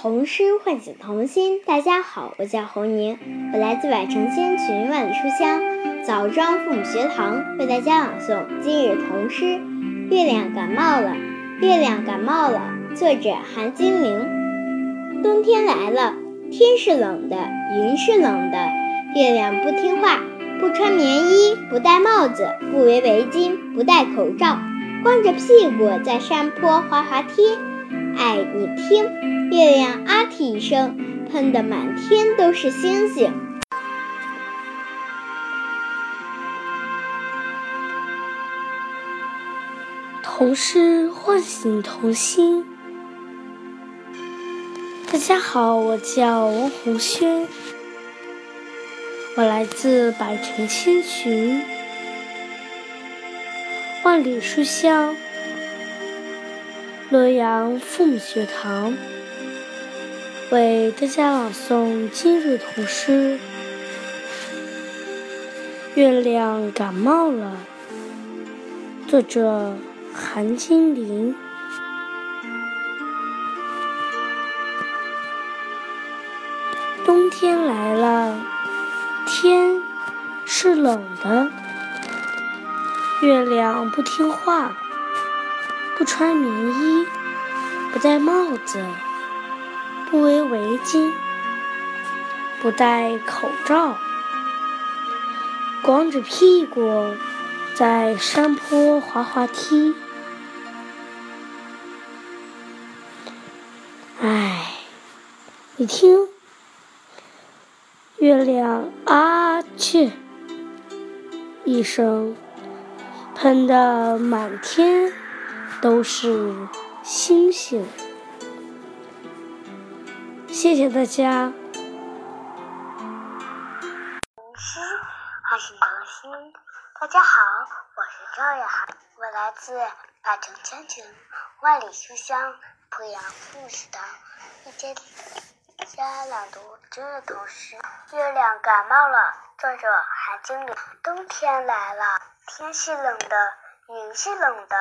童诗唤醒童心。大家好，我叫侯宁，我来自百城千群万里书香枣庄父母学堂，为大家朗诵今日童诗《月亮感冒了》。月亮感冒了，作者韩金玲。冬天来了，天是冷的，云是冷的，月亮不听话，不穿棉衣，不戴帽子，不围围巾，不戴口罩，光着屁股在山坡滑滑梯。哎，你听，月亮啊嚏一声，喷得满天都是星星。童诗唤醒童心。大家好，我叫王红轩，我来自百城千寻，万里书香。洛阳父母学堂为大家朗诵今日童诗。月亮感冒了，作者韩金玲。冬天来了，天是冷的，月亮不听话。不穿棉衣，不戴帽子，不围围巾，不戴口罩，光着屁股在山坡滑滑梯。哎，你听，月亮啊去一声，喷得满天。都是星星。谢谢大家。童诗唤醒童心。大家好，我是赵雅，我来自百城千群，万里书香濮阳父学堂，为大家朗读今日童诗《月亮感冒了》，作者韩经理。冬天来了，天是冷的，云是冷的。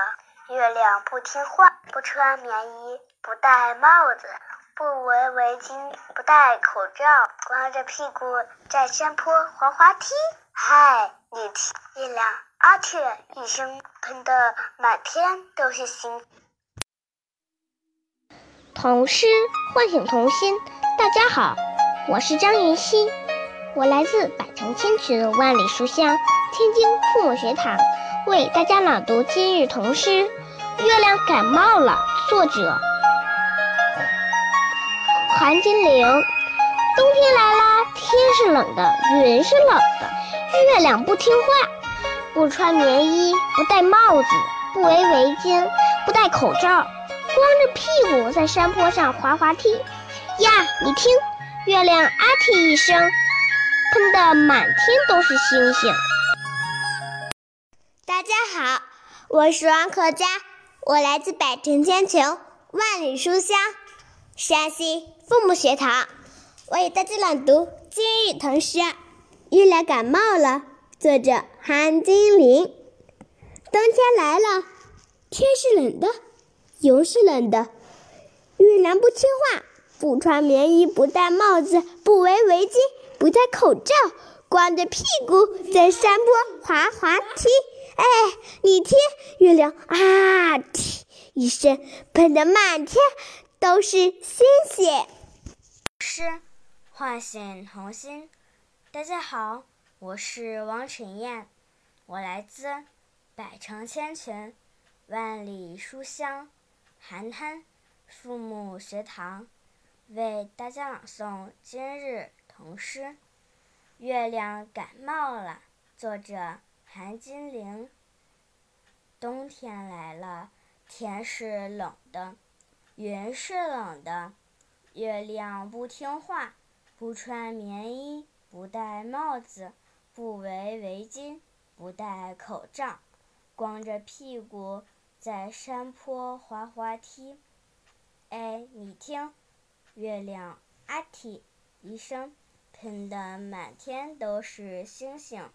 月亮不听话，不穿棉衣，不戴帽子，不围围巾，不戴口罩，光着屁股在山坡滑滑梯。嗨，你听，月亮阿嚏一声，喷得满天都是星。童诗唤醒童心。大家好，我是张云熙，我来自百城千群万里书香天津父母学堂。为大家朗读今日童诗《月亮感冒了》，作者寒金玲。冬天来了，天是冷的，云是冷的，月亮不听话，不穿棉衣，不戴帽子，不围围巾，不戴口罩，光着屁股在山坡上滑滑梯。呀，你听，月亮啊嚏一声，喷得满天都是星星。大家好，我是王可佳，我来自百城千群，万里书香山西父母学堂，我给大家朗读今日童诗《月亮感冒了》，作者韩金玲。冬天来了，天是冷的，云是冷的，月亮不听话，不穿棉衣，不戴帽子，不围围巾，不戴口罩，光着屁股在山坡滑滑梯。哎，你听，月亮啊嚏一声，喷得满天都是星星。诗唤醒童心。大家好，我是王晨燕，我来自百城千群，万里书香寒滩父母学堂，为大家朗诵今日童诗《月亮感冒了》，作者。韩金玲。冬天来了，天是冷的，云是冷的，月亮不听话，不穿棉衣，不戴帽子，不围围巾，不戴口罩，光着屁股在山坡滑滑梯。哎，你听，月亮啊嚏一声，喷得满天都是星星。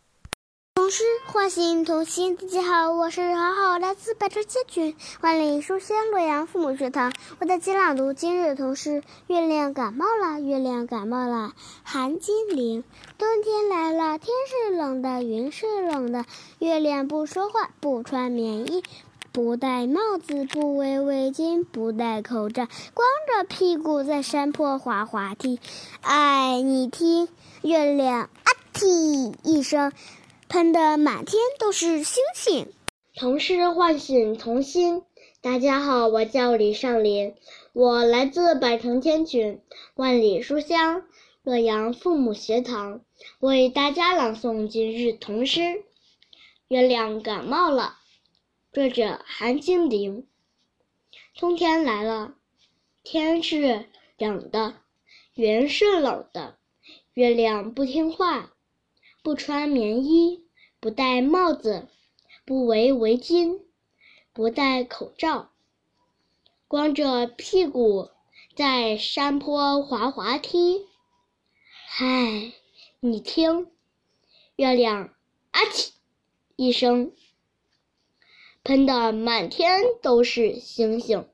童诗唤醒童心。大家好，我是好好来自百川千群，万里书香洛阳父母学堂。我在即朗读今日童诗。月亮感冒了，月亮感冒了，寒精灵。冬天来了，天是冷的，云是冷的，月亮不说话，不穿棉衣，不戴帽子，不围围巾，不戴口罩，光着屁股在山坡滑滑梯。哎，你听，月亮啊嚏一声。喷的满天都是星星。童诗唤醒童心。大家好，我叫李尚林，我来自百城千群，万里书香洛阳父母学堂，为大家朗诵今日童诗。月亮感冒了，作者韩金玲。冬天来了，天是冷的，云是冷的，月亮不听话，不穿棉衣。不戴帽子，不围围巾，不戴口罩，光着屁股在山坡滑滑梯。嗨，你听，月亮啊嚏一声，喷的满天都是星星。